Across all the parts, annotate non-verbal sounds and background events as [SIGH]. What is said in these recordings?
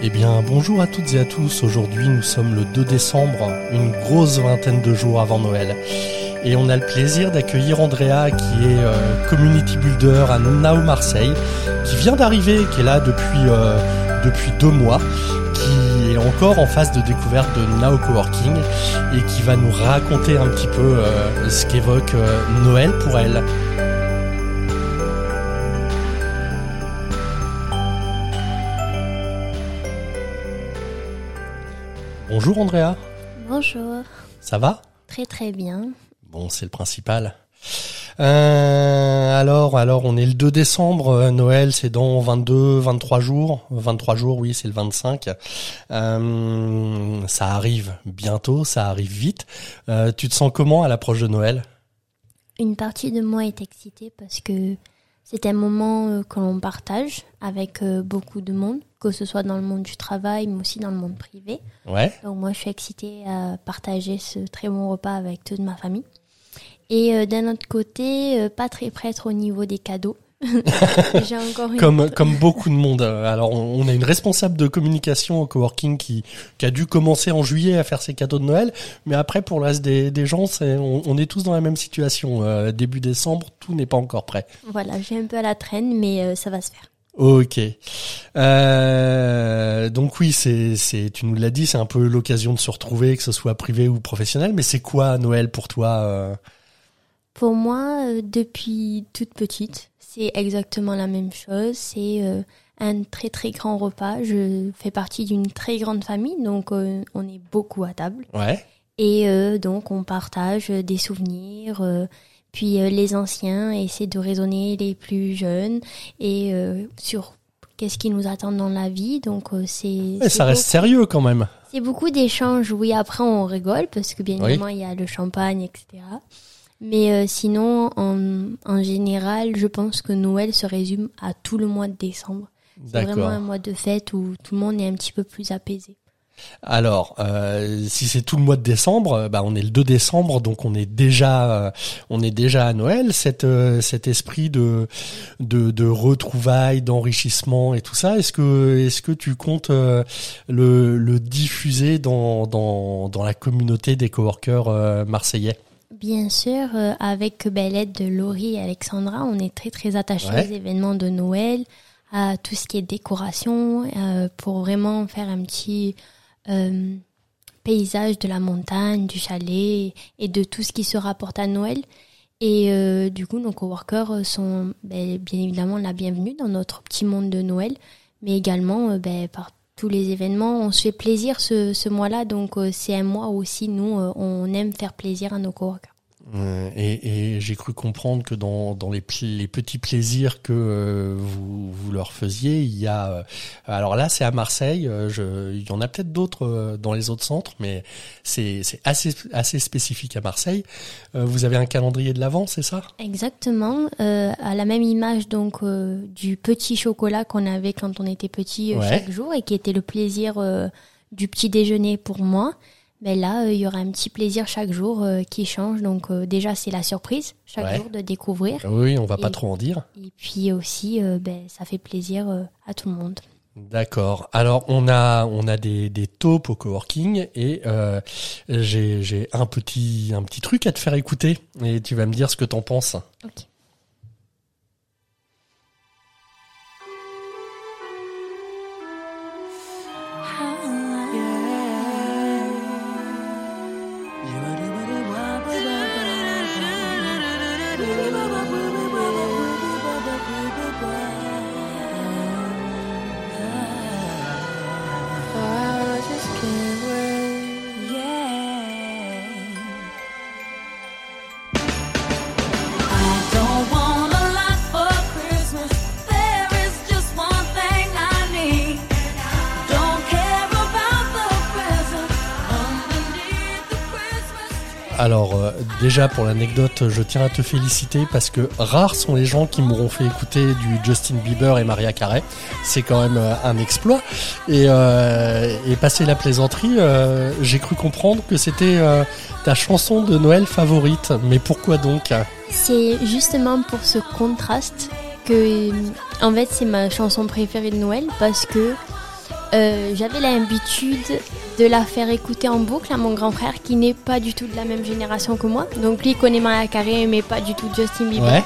Eh bien, bonjour à toutes et à tous. Aujourd'hui, nous sommes le 2 décembre, une grosse vingtaine de jours avant Noël. Et on a le plaisir d'accueillir Andrea, qui est euh, community builder à Nao Marseille, qui vient d'arriver, qui est là depuis, euh, depuis deux mois, qui est encore en phase de découverte de Nao Coworking et qui va nous raconter un petit peu euh, ce qu'évoque Noël pour elle. Bonjour Andrea. Bonjour. Ça va? Très très bien. Bon, c'est le principal. Euh, alors, alors, on est le 2 décembre. Euh, Noël, c'est dans 22, 23 jours. 23 jours, oui, c'est le 25. Euh, ça arrive bientôt, ça arrive vite. tu te sens comment à l'approche de Noël? Une partie de moi est excitée parce que c'est un moment que l'on partage avec beaucoup de monde que ce soit dans le monde du travail, mais aussi dans le monde privé. Ouais. Donc moi, je suis excitée à partager ce très bon repas avec toute ma famille. Et euh, d'un autre côté, euh, pas très prêtre au niveau des cadeaux. [LAUGHS] encore comme comme beaucoup de monde. Alors on a une responsable de communication au coworking qui qui a dû commencer en juillet à faire ses cadeaux de Noël, mais après pour le reste des, des gens, c'est on, est tous dans la même situation. Euh, début décembre, tout n'est pas encore prêt. Voilà, j'ai un peu à la traîne, mais ça va se faire. Ok. Euh, donc oui, c'est, c'est, tu nous l'as dit, c'est un peu l'occasion de se retrouver, que ce soit privé ou professionnel. Mais c'est quoi Noël pour toi euh? Pour moi, euh, depuis toute petite, c'est exactement la même chose. C'est un très très grand repas. Je fais partie d'une très grande famille, donc on est beaucoup à table. Ouais. Et donc on partage des souvenirs puis euh, les anciens essaient de raisonner les plus jeunes et euh, sur qu'est-ce qui nous attend dans la vie. Donc euh, c'est. ça reste sérieux quand même. C'est beaucoup d'échanges. Oui, après on rigole parce que bien évidemment il y a le champagne, etc. Mais sinon, en, en général, je pense que Noël se résume à tout le mois de décembre. C'est vraiment un mois de fête où tout le monde est un petit peu plus apaisé. Alors, euh, si c'est tout le mois de décembre, euh, bah on est le 2 décembre, donc on est déjà, euh, on est déjà à Noël. Cet cet esprit de de, de retrouvailles, d'enrichissement et tout ça, est-ce que est-ce que tu comptes le, le diffuser dans dans dans la communauté des coworkers marseillais? Bien sûr, avec ben, l'aide de Laurie et Alexandra, on est très très attachés aux événements de Noël, à tout ce qui est décoration, pour vraiment faire un petit euh, paysage de la montagne, du chalet et de tout ce qui se rapporte à Noël. Et euh, du coup, nos coworkers sont ben, bien évidemment la bienvenue dans notre petit monde de Noël, mais également euh, ben, par tous les événements. On se fait plaisir ce, mois-là, donc c'est un mois aussi nous, on aime faire plaisir à nos coworkers. Euh, et, et j'ai cru comprendre que dans, dans les, les petits plaisirs que euh, vous, vous leur faisiez, il y a. Euh, alors là, c'est à Marseille. Je, il y en a peut-être d'autres dans les autres centres, mais c'est assez, assez spécifique à Marseille. vous avez un calendrier de l'avant, c'est ça? Exactement. à la même image donc du petit chocolat qu'on avait quand on était petit chaque jour et qui était le plaisir du petit déjeuner pour moi. Mais là, euh, il y aura un petit plaisir chaque jour euh, qui change. Donc euh, déjà, c'est la surprise chaque jour de découvrir. Oui, on va pas trop en dire. Et puis aussi, ben, ça fait plaisir à tout le monde. D'accord. Alors on a on a des des taupes au coworking et j'ai j'ai un petit un petit truc à te faire écouter et tu vas me dire ce que t'en penses. Alors euh, déjà pour l'anecdote, je tiens à te féliciter parce que rares sont les gens qui m'auront fait écouter du Justin Bieber et Maria Carey. C'est quand même euh, un exploit. Et, euh, et passer la plaisanterie, j'ai cru comprendre que c'était ta chanson de Noël favorite. Mais pourquoi donc? C'est justement pour ce contraste que, en fait, c'est ma chanson préférée de Noël parce que j'avais l'habitude de la faire écouter en boucle à mon grand frère qui n'est pas du tout de la même génération que moi. Donc lui il connaît Mariah Carey mais pas du tout Justin Bieber. Ouais.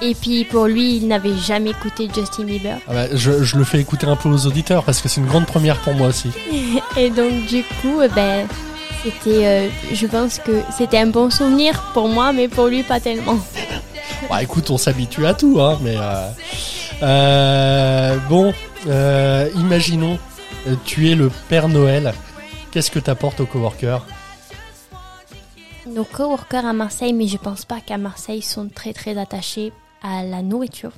Et puis pour lui, il n'avait jamais écouté Justin Bieber. Ah bah, je, je le fais écouter un peu aux auditeurs parce que c'est une grande première pour moi aussi. [LAUGHS] Et donc du coup, euh, ben c'était, euh, je pense que c'était un bon souvenir pour moi, mais pour lui pas tellement. [LAUGHS] Bah écoute, on s'habitue à tout, hein, mais euh, euh, bon, imaginons, tu es le Père Noël. Qu'est-ce que t'apportes au coworker? Nos coworkers à Marseille, mais je pense pas qu'à Marseille sont très très attachés à la nourriture.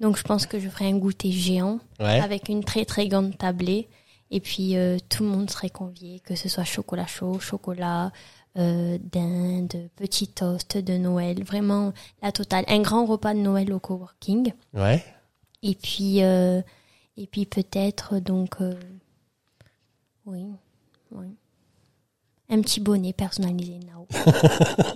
Donc je pense que je ferai un goûter géant Ouais. avec une très très grande tablée. Et puis euh, tout le monde serait convié, que ce soit chocolat chaud, chocolat, euh, dinde, petit toast de Noël, vraiment la totale. Un grand repas de Noël au coworking. Ouais. Et puis, euh, et puis peut-être donc, euh, oui, un petit bonnet personnalisé [LAUGHS] Nao.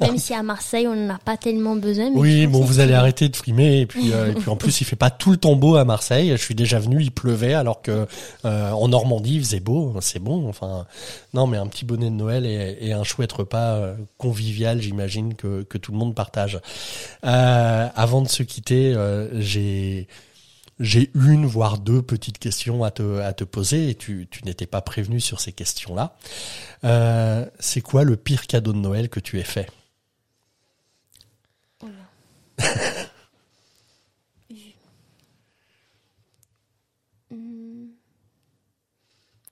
Même si à Marseille on n'en a pas tellement besoin. mais Oui, bon, vous allez arrêter de frimer et puis euh, et puis en plus il fait pas tout le temps beau à Marseille. Je suis déjà venu, il pleuvait alors que euh, en Normandie il faisait beau. C'est bon. Enfin, non, mais un petit bonnet de Noël et, et un chouette repas euh, convivial, j'imagine que que tout le monde partage. Avant de se quitter, j'ai j'ai une voire deux petites questions à te à te poser et tu tu n'étais pas prévenu sur ces questions-là. Euh, c'est quoi le pire cadeau de Noël que tu aies fait? [LAUGHS]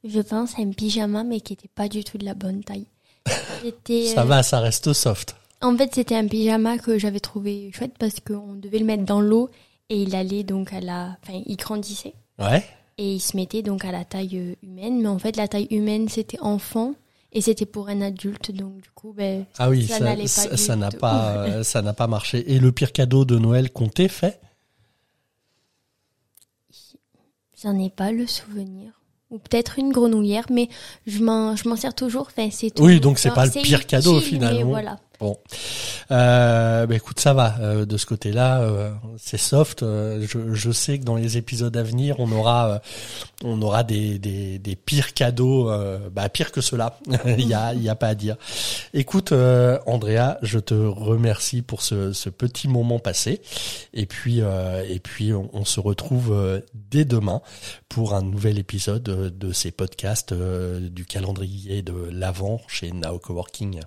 Je pense à un pyjama, mais qui était pas du tout de la bonne taille. Ça euh, va, ça reste soft. En fait, c'était un pyjama que j'avais trouvé chouette parce qu'on devait le mettre dans l'eau et il allait donc à la, enfin, il grandissait Ouais. et il se mettait donc à la taille euh, humaine. Mais en fait, la taille humaine, c'était enfant et c'était pour un adulte, donc du coup, ben, Ah oui, Ça n'allait pas ça, n'a pas, euh, [LAUGHS] ça n'a pas marché. Et le pire cadeau de Noël qu'on t'ait fait? J'en ai pas le souvenir. Ou peut-être une grenouillère, mais je m'en, je m'en sers toujours. Enfin, c'est. Oui, donc c'est pas le pire cadeau, finalement. Mais voilà. Bon, euh, bah écoute, ça va. euh, de ce côté-là, euh, c'est soft. euh, je, je sais que dans les épisodes à venir, on aura, euh, on aura des, des, des pires cadeaux, euh, bah pire que cela. [LAUGHS] Il y a, il y a pas à dire. Écoute, Andrea, je te remercie pour ce, ce petit moment passé. Et puis, et puis, on, on se retrouve dès demain pour un nouvel épisode de ces podcasts du calendrier de l'avant chez Now Coworking.